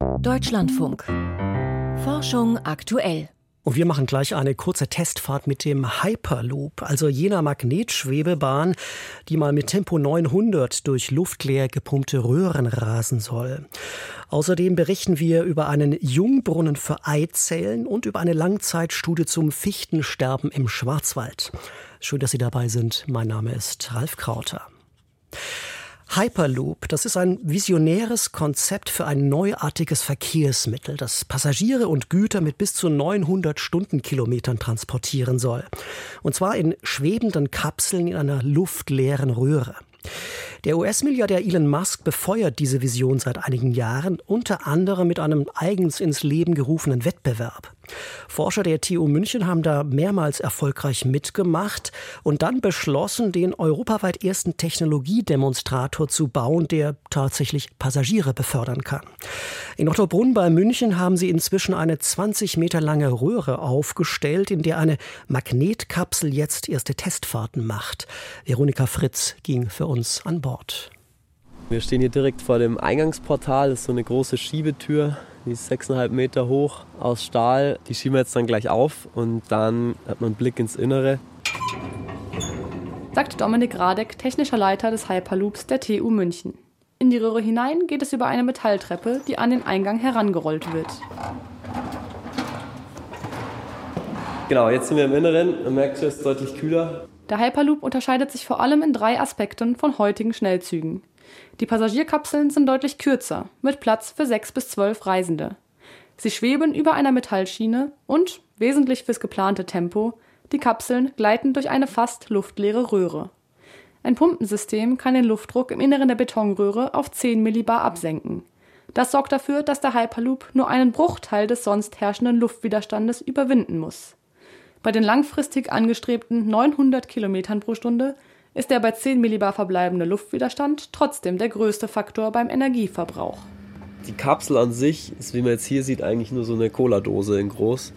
Deutschlandfunk. Forschung aktuell. Und wir machen gleich eine kurze Testfahrt mit dem Hyperloop, also jener Magnetschwebebahn, die mal mit Tempo 900 durch luftleer gepumpte Röhren rasen soll. Außerdem berichten wir über einen Jungbrunnen für Eizellen und über eine Langzeitstudie zum Fichtensterben im Schwarzwald. Schön, dass Sie dabei sind. Mein Name ist Ralf Krauter. Hyperloop, das ist ein visionäres Konzept für ein neuartiges Verkehrsmittel, das Passagiere und Güter mit bis zu 900 Stundenkilometern transportieren soll. Und zwar in schwebenden Kapseln in einer luftleeren Röhre. Der US-Milliardär Elon Musk befeuert diese Vision seit einigen Jahren, unter anderem mit einem eigens ins Leben gerufenen Wettbewerb. Forscher der TU München haben da mehrmals erfolgreich mitgemacht und dann beschlossen, den europaweit ersten Technologiedemonstrator zu bauen, der tatsächlich Passagiere befördern kann. In Ottobrunn bei München haben sie inzwischen eine 20 Meter lange Röhre aufgestellt, in der eine Magnetkapsel jetzt erste Testfahrten macht. Veronika Fritz ging für uns an Bord. Wir stehen hier direkt vor dem Eingangsportal. Das ist so eine große Schiebetür, die ist 6,5 Meter hoch aus Stahl. Die schieben wir jetzt dann gleich auf und dann hat man einen Blick ins Innere. Sagt Dominik Radek, technischer Leiter des Hyperloops der TU München. In die Röhre hinein geht es über eine Metalltreppe, die an den Eingang herangerollt wird. Genau, jetzt sind wir im Inneren. Man merkt, es ist deutlich kühler. Der Hyperloop unterscheidet sich vor allem in drei Aspekten von heutigen Schnellzügen. Die Passagierkapseln sind deutlich kürzer, mit Platz für sechs bis zwölf Reisende. Sie schweben über einer Metallschiene und, wesentlich fürs geplante Tempo, die Kapseln gleiten durch eine fast luftleere Röhre. Ein Pumpensystem kann den Luftdruck im Inneren der Betonröhre auf 10 Millibar absenken. Das sorgt dafür, dass der Hyperloop nur einen Bruchteil des sonst herrschenden Luftwiderstandes überwinden muss. Bei den langfristig angestrebten 900 Kilometern pro Stunde ist der bei 10 Millibar verbleibende Luftwiderstand trotzdem der größte Faktor beim Energieverbrauch. Die Kapsel an sich ist, wie man jetzt hier sieht, eigentlich nur so eine Cola-Dose in groß.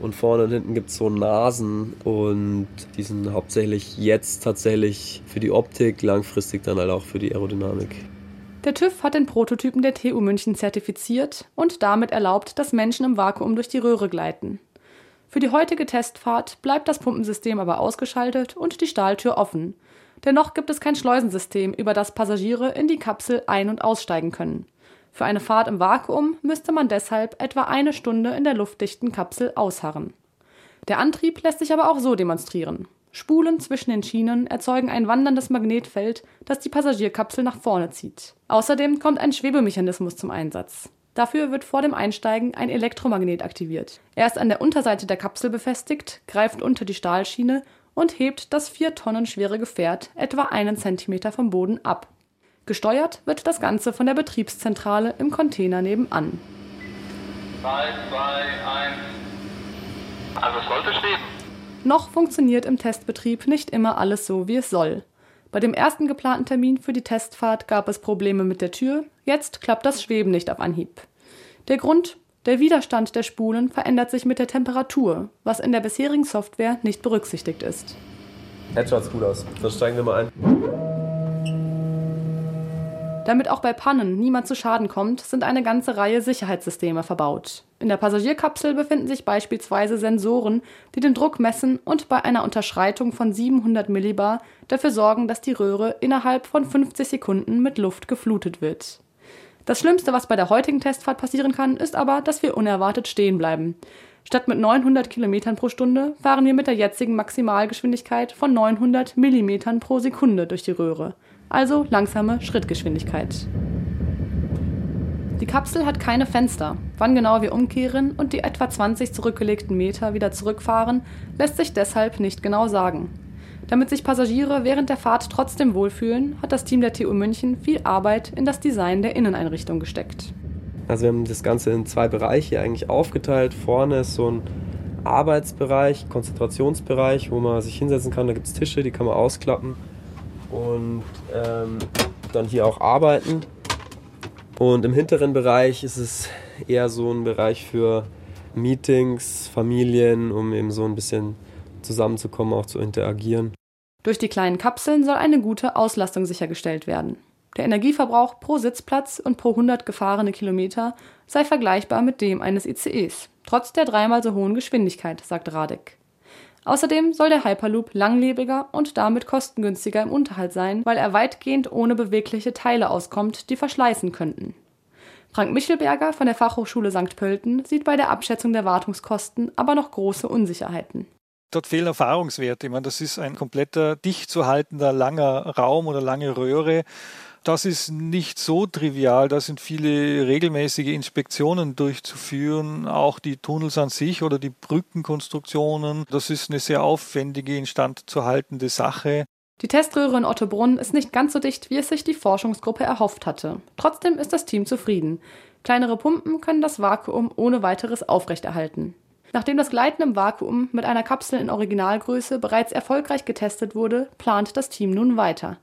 Und vorne und hinten gibt es so Nasen und die sind hauptsächlich jetzt tatsächlich für die Optik, langfristig dann halt auch für die Aerodynamik. Der TÜV hat den Prototypen der TU München zertifiziert und damit erlaubt, dass Menschen im Vakuum durch die Röhre gleiten. Für die heutige Testfahrt bleibt das Pumpensystem aber ausgeschaltet und die Stahltür offen. Dennoch gibt es kein Schleusensystem, über das Passagiere in die Kapsel ein- und aussteigen können. Für eine Fahrt im Vakuum müsste man deshalb etwa eine Stunde in der luftdichten Kapsel ausharren. Der Antrieb lässt sich aber auch so demonstrieren. Spulen zwischen den Schienen erzeugen ein wanderndes Magnetfeld, das die Passagierkapsel nach vorne zieht. Außerdem kommt ein Schwebemechanismus zum Einsatz. Dafür wird vor dem Einsteigen ein Elektromagnet aktiviert. Er ist an der Unterseite der Kapsel befestigt, greift unter die Stahlschiene und hebt das vier Tonnen schwere Gefährt etwa einen Zentimeter vom Boden ab. Gesteuert wird das Ganze von der Betriebszentrale im Container nebenan. 3, 2, 1. Also es sollte schweben. Noch funktioniert im Testbetrieb nicht immer alles so, wie es soll. Bei dem ersten geplanten Termin für die Testfahrt gab es Probleme mit der Tür, jetzt klappt das Schweben nicht auf Anhieb. Der Grund? Der Widerstand der Spulen verändert sich mit der Temperatur, was in der bisherigen Software nicht berücksichtigt ist. Jetzt schaut's gut aus. Dann steigen wir mal ein. Damit auch bei Pannen niemand zu Schaden kommt, sind eine ganze Reihe Sicherheitssysteme verbaut. In der Passagierkapsel befinden sich beispielsweise Sensoren, die den Druck messen und bei einer Unterschreitung von 700 Millibar dafür sorgen, dass die Röhre innerhalb von 50 Sekunden mit Luft geflutet wird. Das Schlimmste, was bei der heutigen Testfahrt passieren kann, ist aber, dass wir unerwartet stehen bleiben. Statt mit 900 Kilometern pro Stunde fahren wir mit der jetzigen Maximalgeschwindigkeit von 900 Millimetern pro Sekunde durch die Röhre also langsame Schrittgeschwindigkeit. Die Kapsel hat keine Fenster. Wann genau wir umkehren und die etwa 20 zurückgelegten Meter wieder zurückfahren, lässt sich deshalb nicht genau sagen. Damit sich Passagiere während der Fahrt trotzdem wohlfühlen, hat das Team der TU München viel Arbeit in das Design der Inneneinrichtung gesteckt. Also wir haben das Ganze in zwei Bereiche eigentlich aufgeteilt. Vorne ist so ein Arbeitsbereich, Konzentrationsbereich, wo man sich hinsetzen kann. Da gibt es Tische, die kann man ausklappen und ähm, dann hier auch arbeiten. Und im hinteren Bereich ist es eher so ein Bereich für Meetings, Familien, um eben so ein bisschen zusammenzukommen, auch zu interagieren. Durch die kleinen Kapseln soll eine gute Auslastung sichergestellt werden. Der Energieverbrauch pro Sitzplatz und pro 100 gefahrene Kilometer sei vergleichbar mit dem eines ICEs, trotz der dreimal so hohen Geschwindigkeit, sagt Radek. Außerdem soll der Hyperloop langlebiger und damit kostengünstiger im Unterhalt sein, weil er weitgehend ohne bewegliche Teile auskommt, die verschleißen könnten. Frank Michelberger von der Fachhochschule St. Pölten sieht bei der Abschätzung der Wartungskosten aber noch große Unsicherheiten. Dort fehlen Erfahrungswerte. Ich meine, das ist ein kompletter dicht zu haltender langer Raum oder lange Röhre. Das ist nicht so trivial. Da sind viele regelmäßige Inspektionen durchzuführen, auch die Tunnels an sich oder die Brückenkonstruktionen. Das ist eine sehr aufwendige, instand zu haltende Sache. Die Teströhre in Ottobrunn ist nicht ganz so dicht, wie es sich die Forschungsgruppe erhofft hatte. Trotzdem ist das Team zufrieden. Kleinere Pumpen können das Vakuum ohne weiteres aufrechterhalten. Nachdem das Gleiten im Vakuum mit einer Kapsel in Originalgröße bereits erfolgreich getestet wurde, plant das Team nun weiter.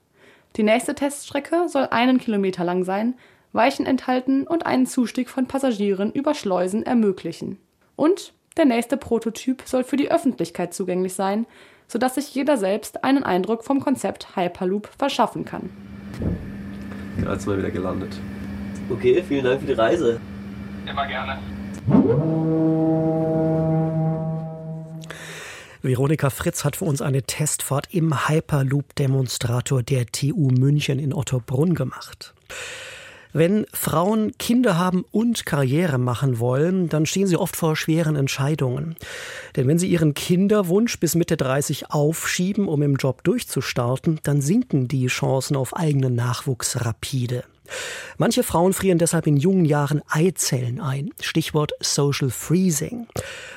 Die nächste Teststrecke soll einen Kilometer lang sein, Weichen enthalten und einen Zustieg von Passagieren über Schleusen ermöglichen. Und der nächste Prototyp soll für die Öffentlichkeit zugänglich sein, sodass sich jeder selbst einen Eindruck vom Konzept Hyperloop verschaffen kann. Gerade sind wir wieder gelandet. Okay, vielen Dank für die Reise. Immer gerne. Veronika Fritz hat für uns eine Testfahrt im Hyperloop-Demonstrator der TU München in Ottobrunn gemacht. Wenn Frauen Kinder haben und Karriere machen wollen, dann stehen sie oft vor schweren Entscheidungen. Denn wenn sie ihren Kinderwunsch bis Mitte 30 aufschieben, um im Job durchzustarten, dann sinken die Chancen auf eigenen Nachwuchs rapide. Manche Frauen frieren deshalb in jungen Jahren Eizellen ein. Stichwort Social Freezing.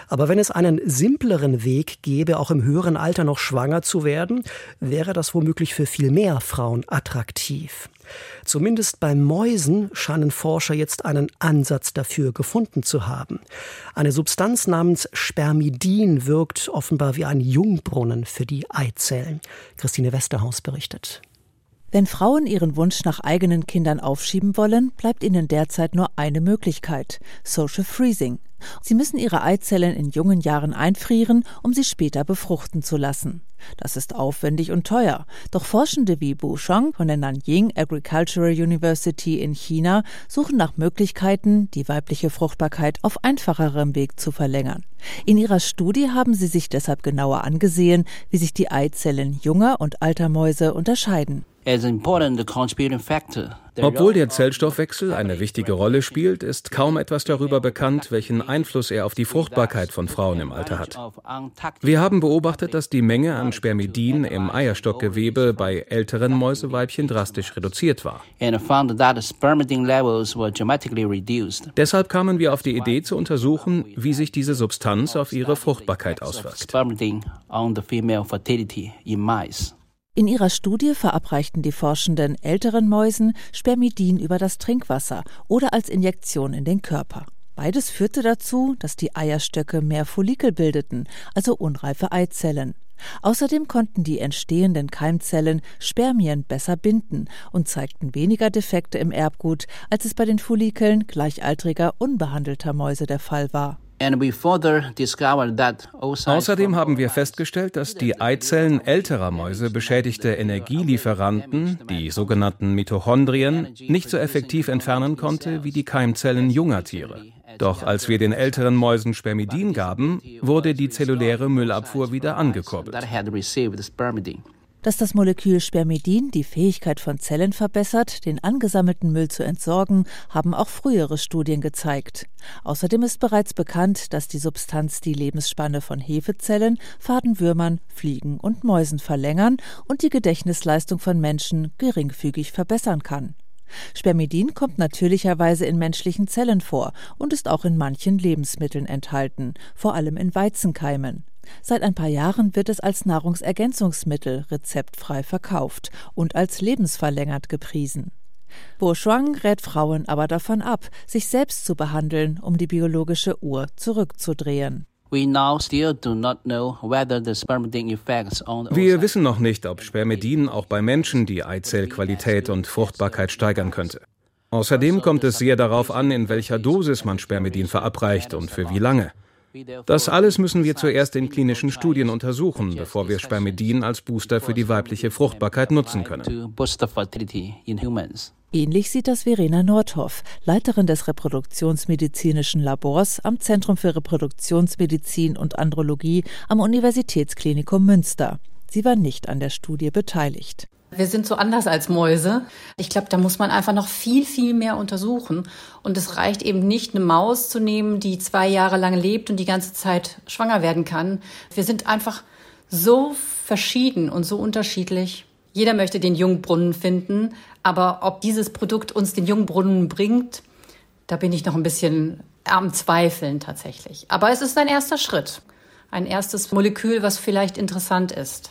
Aber wenn es einen simpleren Weg gäbe, auch im höheren Alter noch schwanger zu werden, wäre das womöglich für viel mehr Frauen attraktiv. Zumindest bei Mäusen scheinen Forscher jetzt einen Ansatz dafür gefunden zu haben. Eine Substanz namens Spermidin wirkt offenbar wie ein Jungbrunnen für die Eizellen. Christine Westerhaus berichtet. Wenn Frauen ihren Wunsch nach eigenen Kindern aufschieben wollen, bleibt ihnen derzeit nur eine Möglichkeit Social Freezing. Sie müssen ihre Eizellen in jungen Jahren einfrieren, um sie später befruchten zu lassen. Das ist aufwendig und teuer. Doch Forschende wie Bu Shong von der Nanjing Agricultural University in China suchen nach Möglichkeiten, die weibliche Fruchtbarkeit auf einfacherem Weg zu verlängern. In ihrer Studie haben sie sich deshalb genauer angesehen, wie sich die Eizellen junger und alter Mäuse unterscheiden. Obwohl der Zellstoffwechsel eine wichtige Rolle spielt, ist kaum etwas darüber bekannt, welchen Einfluss er auf die Fruchtbarkeit von Frauen im Alter hat. Wir haben beobachtet, dass die Menge an Spermidin im Eierstockgewebe bei älteren Mäuseweibchen drastisch reduziert war. Deshalb kamen wir auf die Idee zu untersuchen, wie sich diese Substanz auf ihre Fruchtbarkeit auswirkt. In ihrer Studie verabreichten die Forschenden älteren Mäusen Spermidin über das Trinkwasser oder als Injektion in den Körper. Beides führte dazu, dass die Eierstöcke mehr Follikel bildeten, also unreife Eizellen. Außerdem konnten die entstehenden Keimzellen Spermien besser binden und zeigten weniger Defekte im Erbgut, als es bei den Follikeln gleichaltriger unbehandelter Mäuse der Fall war. Außerdem haben wir festgestellt, dass die Eizellen älterer Mäuse beschädigte Energielieferanten, die sogenannten Mitochondrien, nicht so effektiv entfernen konnte wie die Keimzellen junger Tiere. Doch als wir den älteren Mäusen Spermidin gaben, wurde die zelluläre Müllabfuhr wieder angekurbelt. Dass das Molekül Spermidin die Fähigkeit von Zellen verbessert, den angesammelten Müll zu entsorgen, haben auch frühere Studien gezeigt. Außerdem ist bereits bekannt, dass die Substanz die Lebensspanne von Hefezellen, Fadenwürmern, Fliegen und Mäusen verlängern und die Gedächtnisleistung von Menschen geringfügig verbessern kann. Spermidin kommt natürlicherweise in menschlichen Zellen vor und ist auch in manchen Lebensmitteln enthalten, vor allem in Weizenkeimen. Seit ein paar Jahren wird es als Nahrungsergänzungsmittel rezeptfrei verkauft und als lebensverlängert gepriesen. Bourgeois rät Frauen aber davon ab, sich selbst zu behandeln, um die biologische Uhr zurückzudrehen. Wir wissen noch nicht, ob Spermidin auch bei Menschen die Eizellqualität und Fruchtbarkeit steigern könnte. Außerdem kommt es sehr darauf an, in welcher Dosis man Spermidin verabreicht und für wie lange. Das alles müssen wir zuerst in klinischen Studien untersuchen, bevor wir Spermidin als Booster für die weibliche Fruchtbarkeit nutzen können. Ähnlich sieht das Verena Nordhoff, Leiterin des reproduktionsmedizinischen Labors am Zentrum für Reproduktionsmedizin und Andrologie am Universitätsklinikum Münster. Sie war nicht an der Studie beteiligt. Wir sind so anders als Mäuse. Ich glaube, da muss man einfach noch viel, viel mehr untersuchen. Und es reicht eben nicht, eine Maus zu nehmen, die zwei Jahre lang lebt und die ganze Zeit schwanger werden kann. Wir sind einfach so verschieden und so unterschiedlich. Jeder möchte den Jungbrunnen finden, aber ob dieses Produkt uns den Jungbrunnen bringt, da bin ich noch ein bisschen am Zweifeln tatsächlich. Aber es ist ein erster Schritt. Ein erstes Molekül, was vielleicht interessant ist.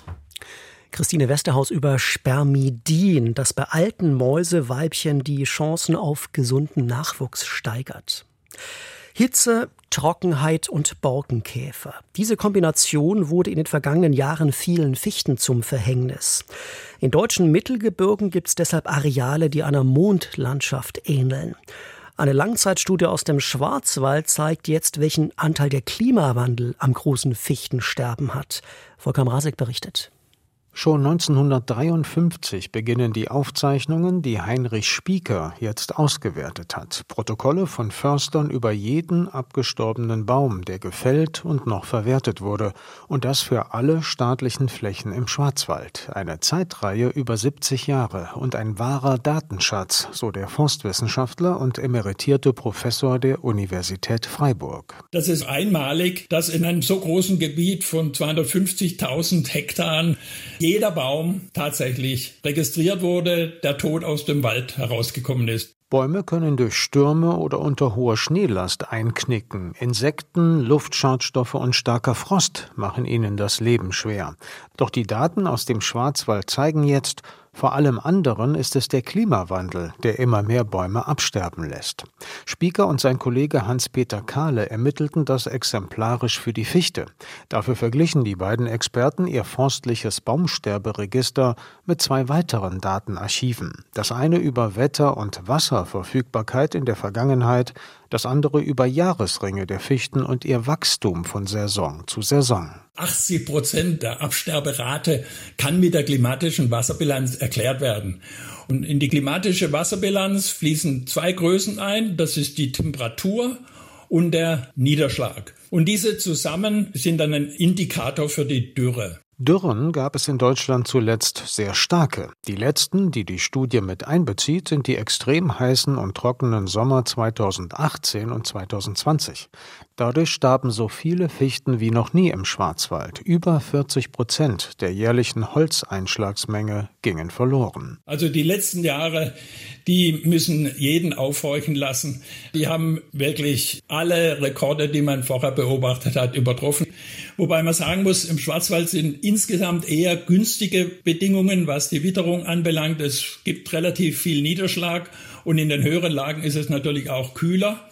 Christine Westerhaus über Spermidin, das bei alten Mäuseweibchen die Chancen auf gesunden Nachwuchs steigert. Hitze, Trockenheit und Borkenkäfer. Diese Kombination wurde in den vergangenen Jahren vielen Fichten zum Verhängnis. In deutschen Mittelgebirgen gibt es deshalb Areale, die einer Mondlandschaft ähneln. Eine Langzeitstudie aus dem Schwarzwald zeigt jetzt, welchen Anteil der Klimawandel am großen Fichtensterben hat. Volker Mrazek berichtet. Schon 1953 beginnen die Aufzeichnungen, die Heinrich Spieker jetzt ausgewertet hat. Protokolle von Förstern über jeden abgestorbenen Baum, der gefällt und noch verwertet wurde. Und das für alle staatlichen Flächen im Schwarzwald. Eine Zeitreihe über 70 Jahre und ein wahrer Datenschatz, so der Forstwissenschaftler und emeritierte Professor der Universität Freiburg. Das ist einmalig, dass in einem so großen Gebiet von 250.000 Hektaren jeder Baum tatsächlich registriert wurde, der tot aus dem Wald herausgekommen ist. Bäume können durch Stürme oder unter hoher Schneelast einknicken. Insekten, Luftschadstoffe und starker Frost machen ihnen das Leben schwer. Doch die Daten aus dem Schwarzwald zeigen jetzt, vor allem anderen ist es der Klimawandel, der immer mehr Bäume absterben lässt. Spieker und sein Kollege Hans-Peter Kahle ermittelten das exemplarisch für die Fichte. Dafür verglichen die beiden Experten ihr forstliches Baumsterberegister mit zwei weiteren Datenarchiven. Das eine über Wetter- und Wasserverfügbarkeit in der Vergangenheit, das andere über Jahresringe der Fichten und ihr Wachstum von Saison zu Saison. 80 Prozent der Absterberate kann mit der klimatischen Wasserbilanz erklärt werden. Und in die klimatische Wasserbilanz fließen zwei Größen ein. Das ist die Temperatur und der Niederschlag. Und diese zusammen sind dann ein Indikator für die Dürre. Dürren gab es in Deutschland zuletzt sehr starke. Die letzten, die die Studie mit einbezieht, sind die extrem heißen und trockenen Sommer 2018 und 2020. Dadurch starben so viele Fichten wie noch nie im Schwarzwald. Über 40 Prozent der jährlichen Holzeinschlagsmenge gingen verloren. Also die letzten Jahre, die müssen jeden aufhorchen lassen. Die haben wirklich alle Rekorde, die man vorher beobachtet hat, übertroffen. Wobei man sagen muss, im Schwarzwald sind insgesamt eher günstige Bedingungen, was die Witterung anbelangt. Es gibt relativ viel Niederschlag und in den höheren Lagen ist es natürlich auch kühler.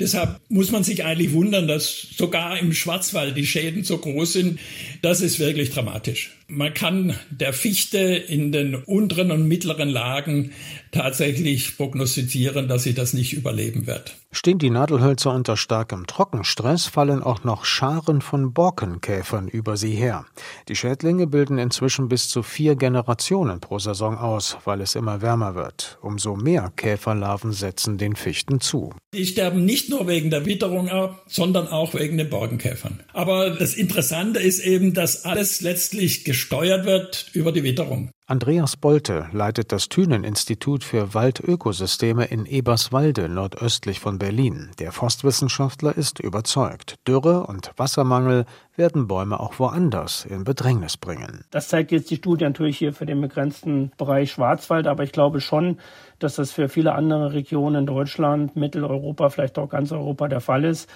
Deshalb muss man sich eigentlich wundern, dass sogar im Schwarzwald die Schäden so groß sind. Das ist wirklich dramatisch. Man kann der Fichte in den unteren und mittleren Lagen tatsächlich prognostizieren, dass sie das nicht überleben wird. Stehen die Nadelhölzer unter starkem Trockenstress, fallen auch noch Scharen von Borkenkäfern über sie her. Die Schädlinge bilden inzwischen bis zu vier Generationen pro Saison aus, weil es immer wärmer wird. Umso mehr Käferlarven setzen den Fichten zu. Die sterben nicht nur wegen der Witterung ab, sondern auch wegen den Borkenkäfern. Aber das Interessante ist eben, dass alles letztlich gesteuert wird über die Witterung. Andreas Bolte leitet das Thünen-Institut für Waldökosysteme in Eberswalde nordöstlich von Berlin. Der Forstwissenschaftler ist überzeugt, Dürre und Wassermangel werden Bäume auch woanders in Bedrängnis bringen. Das zeigt jetzt die Studie natürlich hier für den begrenzten Bereich Schwarzwald, aber ich glaube schon, dass das für viele andere Regionen in Deutschland, Mitteleuropa, vielleicht auch ganz Europa der Fall ist.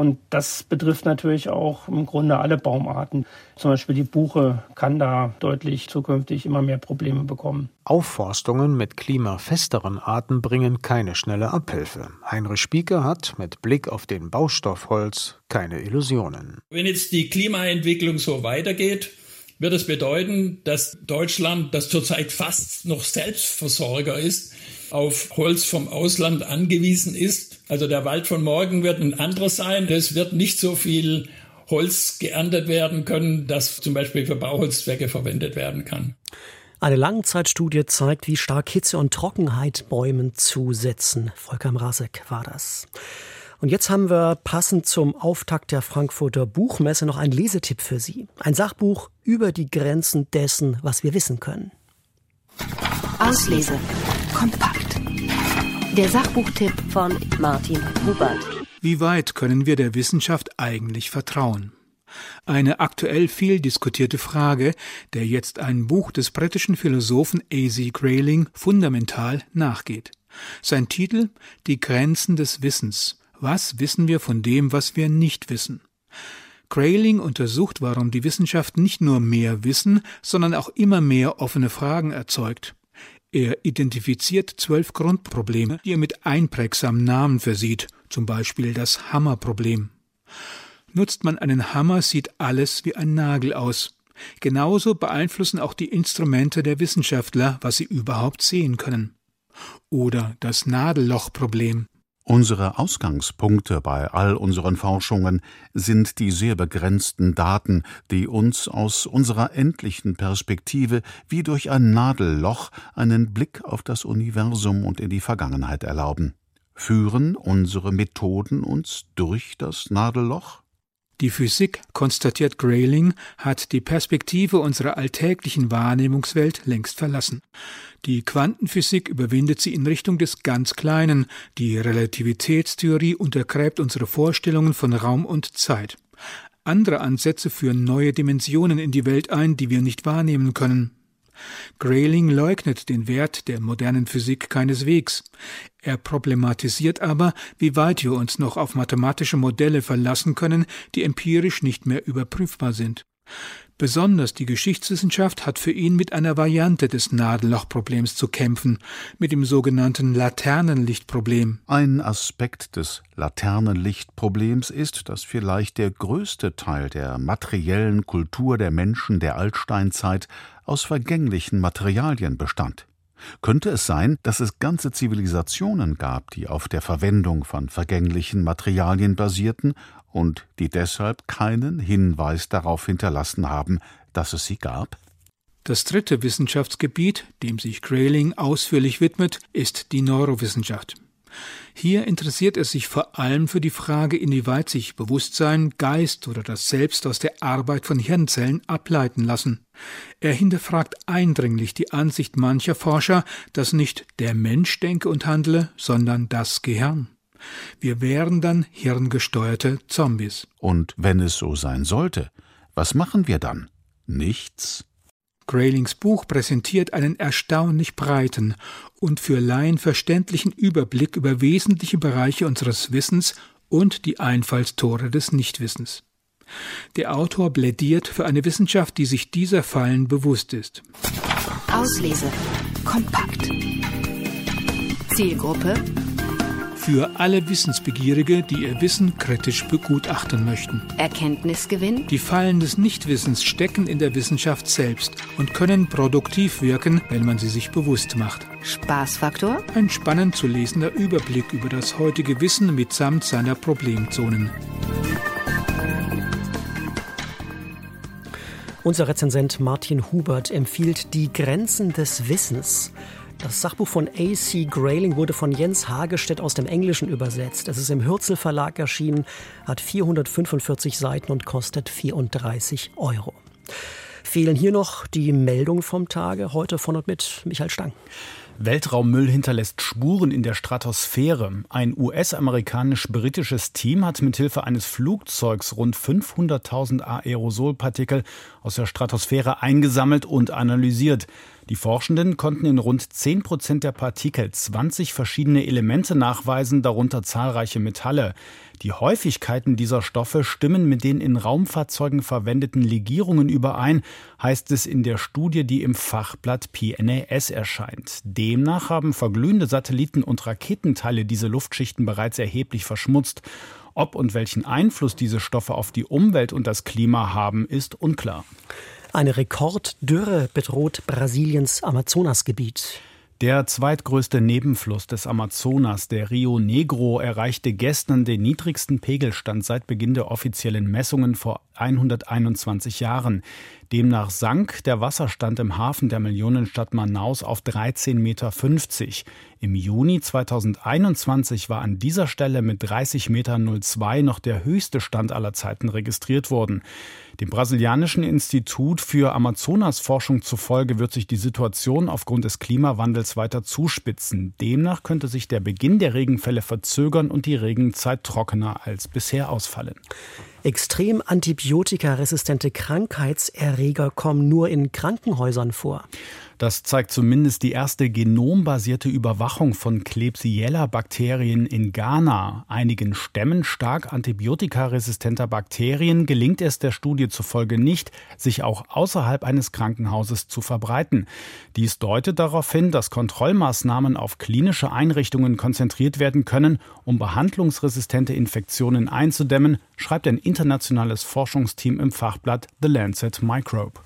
Und das betrifft natürlich auch im Grunde alle Baumarten. Zum Beispiel die Buche kann da deutlich zukünftig immer mehr Probleme bekommen. Aufforstungen mit klimafesteren Arten bringen keine schnelle Abhilfe. Heinrich Spieker hat mit Blick auf den Baustoff Holz keine Illusionen. Wenn jetzt die Klimaentwicklung so weitergeht, wird es bedeuten, dass Deutschland, das zurzeit fast noch Selbstversorger ist, auf Holz vom Ausland angewiesen ist Also der Wald von morgen wird ein anderes sein. Es wird nicht so viel Holz geerntet werden können, das zum Beispiel für Bauholzzwecke verwendet werden kann. Eine Langzeitstudie zeigt, wie stark Hitze und Trockenheit Bäumen zusetzen. Volker Mrasek war das. Und jetzt haben wir passend zum Auftakt der Frankfurter Buchmesse noch einen Lesetipp für Sie. Ein Sachbuch über die Grenzen dessen, was wir wissen können. Auslese. Kompakt. Der Sachbuchtipp von Martin Hubert. Wie weit können wir der Wissenschaft eigentlich vertrauen? Eine aktuell viel diskutierte Frage, der jetzt ein Buch des britischen Philosophen A.Z. Grayling fundamental nachgeht. Sein Titel Die Grenzen des Wissens. Was wissen wir von dem, was wir nicht wissen? Grayling untersucht, warum die Wissenschaft nicht nur mehr Wissen, sondern auch immer mehr offene Fragen erzeugt. Er identifiziert zwölf Grundprobleme, die er mit einprägsamen Namen versieht, zum Beispiel das Hammerproblem. Nutzt man einen Hammer, sieht alles wie ein Nagel aus. Genauso beeinflussen auch die Instrumente der Wissenschaftler, was sie überhaupt sehen können. Oder das Nadellochproblem. Unsere Ausgangspunkte bei all unseren Forschungen sind die sehr begrenzten Daten, die uns aus unserer endlichen Perspektive wie durch ein Nadelloch einen Blick auf das Universum und in die Vergangenheit erlauben. Führen unsere Methoden uns durch das Nadelloch? Die Physik, konstatiert Grayling, hat die Perspektive unserer alltäglichen Wahrnehmungswelt längst verlassen. Die Quantenphysik überwindet sie in Richtung des ganz Kleinen, die Relativitätstheorie untergräbt unsere Vorstellungen von Raum und Zeit. Andere Ansätze führen neue Dimensionen in die Welt ein, die wir nicht wahrnehmen können. Grayling leugnet den Wert der modernen Physik keineswegs. Er problematisiert aber, wie weit wir uns noch auf mathematische Modelle verlassen können, die empirisch nicht mehr überprüfbar sind. Besonders die Geschichtswissenschaft hat für ihn mit einer Variante des Nadellochproblems zu kämpfen, mit dem sogenannten Laternenlichtproblem. Ein Aspekt des Laternenlichtproblems ist, dass vielleicht der größte Teil der materiellen Kultur der Menschen der Altsteinzeit aus vergänglichen Materialien bestand. Könnte es sein, dass es ganze Zivilisationen gab, die auf der Verwendung von vergänglichen Materialien basierten und die deshalb keinen Hinweis darauf hinterlassen haben, dass es sie gab? Das dritte Wissenschaftsgebiet, dem sich Grayling ausführlich widmet, ist die Neurowissenschaft. Hier interessiert er sich vor allem für die Frage, inwieweit sich Bewusstsein, Geist oder das Selbst aus der Arbeit von Hirnzellen ableiten lassen. Er hinterfragt eindringlich die Ansicht mancher Forscher, dass nicht der Mensch denke und handle, sondern das Gehirn. Wir wären dann hirngesteuerte Zombies. Und wenn es so sein sollte, was machen wir dann? Nichts? Graylings Buch präsentiert einen erstaunlich breiten und für Laien verständlichen Überblick über wesentliche Bereiche unseres Wissens und die Einfallstore des Nichtwissens. Der Autor plädiert für eine Wissenschaft, die sich dieser Fallen bewusst ist. Auslese. Kompakt. Zielgruppe für alle Wissensbegierige, die ihr Wissen kritisch begutachten möchten. Erkenntnisgewinn? Die Fallen des Nichtwissens stecken in der Wissenschaft selbst und können produktiv wirken, wenn man sie sich bewusst macht. Spaßfaktor? Ein spannend zu lesender Überblick über das heutige Wissen mitsamt seiner Problemzonen. Unser Rezensent Martin Hubert empfiehlt die Grenzen des Wissens. Das Sachbuch von A.C. Grayling wurde von Jens Hagestedt aus dem Englischen übersetzt. Es ist im Hürzel Verlag erschienen, hat 445 Seiten und kostet 34 Euro. Fehlen hier noch die Meldungen vom Tage, heute von und mit Michael Stang. Weltraummüll hinterlässt Spuren in der Stratosphäre. Ein US-amerikanisch-britisches Team hat mithilfe eines Flugzeugs rund 500.000 Aerosolpartikel aus der Stratosphäre eingesammelt und analysiert. Die Forschenden konnten in rund 10 Prozent der Partikel 20 verschiedene Elemente nachweisen, darunter zahlreiche Metalle. Die Häufigkeiten dieser Stoffe stimmen mit den in Raumfahrzeugen verwendeten Legierungen überein, heißt es in der Studie, die im Fachblatt PNAS erscheint. Demnach haben verglühende Satelliten und Raketenteile diese Luftschichten bereits erheblich verschmutzt. Ob und welchen Einfluss diese Stoffe auf die Umwelt und das Klima haben, ist unklar. Eine Rekorddürre bedroht Brasiliens Amazonasgebiet. Der zweitgrößte Nebenfluss des Amazonas, der Rio Negro, erreichte gestern den niedrigsten Pegelstand seit Beginn der offiziellen Messungen vor 121 Jahren. Demnach sank der Wasserstand im Hafen der Millionenstadt Manaus auf 13,50 Meter. Im Juni 2021 war an dieser Stelle mit 30,02 Meter noch der höchste Stand aller Zeiten registriert worden. Dem brasilianischen Institut für Amazonasforschung zufolge wird sich die Situation aufgrund des Klimawandels weiter zuspitzen. Demnach könnte sich der Beginn der Regenfälle verzögern und die Regenzeit trockener als bisher ausfallen. Extrem antibiotikaresistente Krankheitserreger kommen nur in Krankenhäusern vor. Das zeigt zumindest die erste genombasierte Überwachung von Klebsiella-Bakterien in Ghana. Einigen Stämmen stark antibiotikaresistenter Bakterien gelingt es der Studie zufolge nicht, sich auch außerhalb eines Krankenhauses zu verbreiten. Dies deutet darauf hin, dass Kontrollmaßnahmen auf klinische Einrichtungen konzentriert werden können, um behandlungsresistente Infektionen einzudämmen, schreibt ein internationales Forschungsteam im Fachblatt The Lancet Microbe.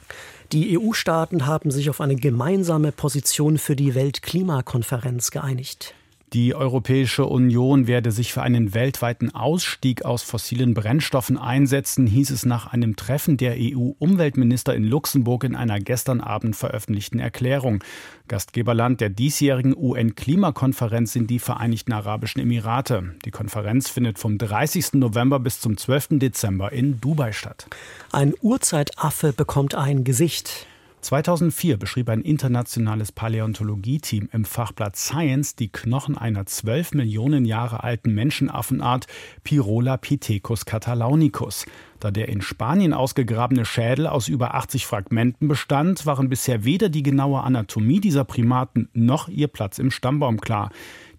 Die EU-Staaten haben sich auf eine gemeinsame Position für die Weltklimakonferenz geeinigt. Die Europäische Union werde sich für einen weltweiten Ausstieg aus fossilen Brennstoffen einsetzen, hieß es nach einem Treffen der EU-Umweltminister in Luxemburg in einer gestern Abend veröffentlichten Erklärung. Gastgeberland der diesjährigen UN-Klimakonferenz sind die Vereinigten Arabischen Emirate. Die Konferenz findet vom 30. November bis zum 12. Dezember in Dubai statt. Ein Urzeitaffe bekommt ein Gesicht. 2004 beschrieb ein internationales Paläontologie-Team im Fachblatt Science die Knochen einer 12 Millionen Jahre alten Menschenaffenart Pyrolapithecus catalaunicus. Da der in Spanien ausgegrabene Schädel aus über 80 Fragmenten bestand, waren bisher weder die genaue Anatomie dieser Primaten noch ihr Platz im Stammbaum klar.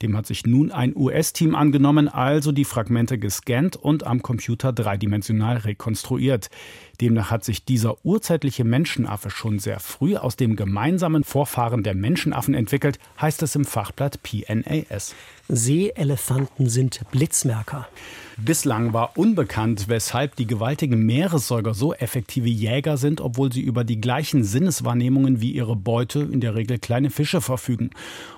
Dem hat sich nun ein US-Team angenommen, also die Fragmente gescannt und am Computer dreidimensional rekonstruiert. Demnach hat sich dieser urzeitliche Menschenaffe schon sehr früh aus dem gemeinsamen Vorfahren der Menschenaffen entwickelt, heißt es im Fachblatt PNAS. Seeelefanten sind Blitzmerker. Bislang war unbekannt, weshalb die gewaltigen Meeressäuger so effektive Jäger sind, obwohl sie über die gleichen Sinneswahrnehmungen wie ihre Beute, in der Regel kleine Fische, verfügen.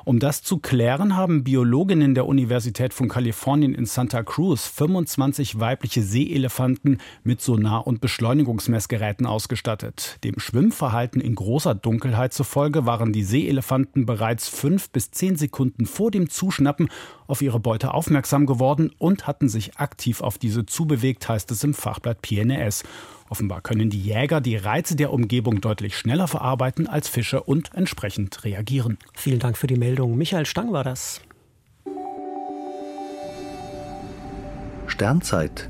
Um das zu klären, haben Biologinnen der Universität von Kalifornien in Santa Cruz 25 weibliche Seeelefanten mit Sonar- und Beschleunigungsmessgeräten ausgestattet. Dem Schwimmverhalten in großer Dunkelheit zufolge waren die Seeelefanten bereits fünf bis zehn Sekunden vor dem Zuschnappen auf ihre Beute aufmerksam geworden und hatten sich aktiv auf diese zubewegt, heißt es im Fachblatt PNS. Offenbar können die Jäger die Reize der Umgebung deutlich schneller verarbeiten als Fische und entsprechend reagieren. Vielen Dank für die Meldung. Michael Stang war das. Sternzeit,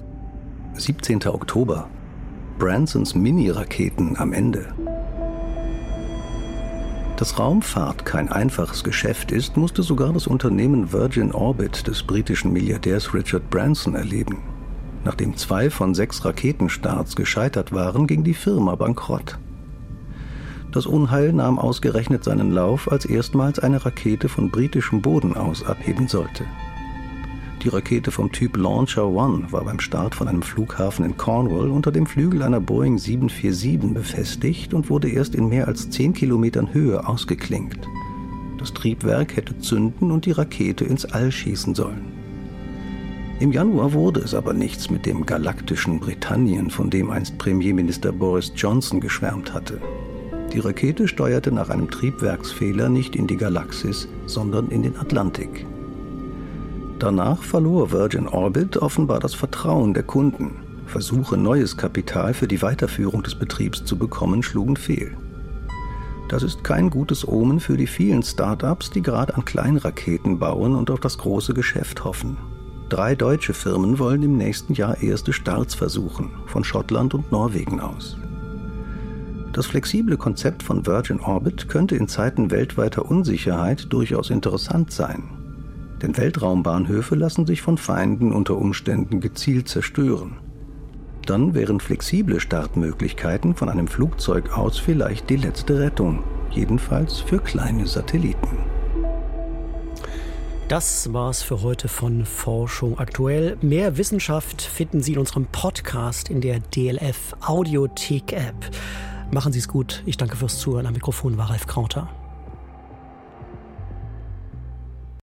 17. Oktober. Bransons Mini-Raketen am Ende. Dass Raumfahrt kein einfaches Geschäft ist, musste sogar das Unternehmen Virgin Orbit des britischen Milliardärs Richard Branson erleben. Nachdem zwei von sechs Raketenstarts gescheitert waren, ging die Firma bankrott. Das Unheil nahm ausgerechnet seinen Lauf, als erstmals eine Rakete von britischem Boden aus abheben sollte. Die Rakete vom Typ Launcher One war beim Start von einem Flughafen in Cornwall unter dem Flügel einer Boeing 747 befestigt und wurde erst in mehr als 10 Kilometern Höhe ausgeklinkt. Das Triebwerk hätte zünden und die Rakete ins All schießen sollen. Im Januar wurde es aber nichts mit dem galaktischen Britannien, von dem einst Premierminister Boris Johnson geschwärmt hatte. Die Rakete steuerte nach einem Triebwerksfehler nicht in die Galaxis, sondern in den Atlantik. Danach verlor Virgin Orbit offenbar das Vertrauen der Kunden. Versuche, neues Kapital für die Weiterführung des Betriebs zu bekommen, schlugen fehl. Das ist kein gutes Omen für die vielen Start-ups, die gerade an Kleinraketen bauen und auf das große Geschäft hoffen. Drei deutsche Firmen wollen im nächsten Jahr erste Starts versuchen, von Schottland und Norwegen aus. Das flexible Konzept von Virgin Orbit könnte in Zeiten weltweiter Unsicherheit durchaus interessant sein. Denn Weltraumbahnhöfe lassen sich von Feinden unter Umständen gezielt zerstören. Dann wären flexible Startmöglichkeiten von einem Flugzeug aus vielleicht die letzte Rettung, jedenfalls für kleine Satelliten. Das war's für heute von Forschung aktuell. Mehr Wissenschaft finden Sie in unserem Podcast in der DLF Audiothek App. Machen Sie es gut. Ich danke fürs Zuhören. Am Mikrofon war Ralf Krauter.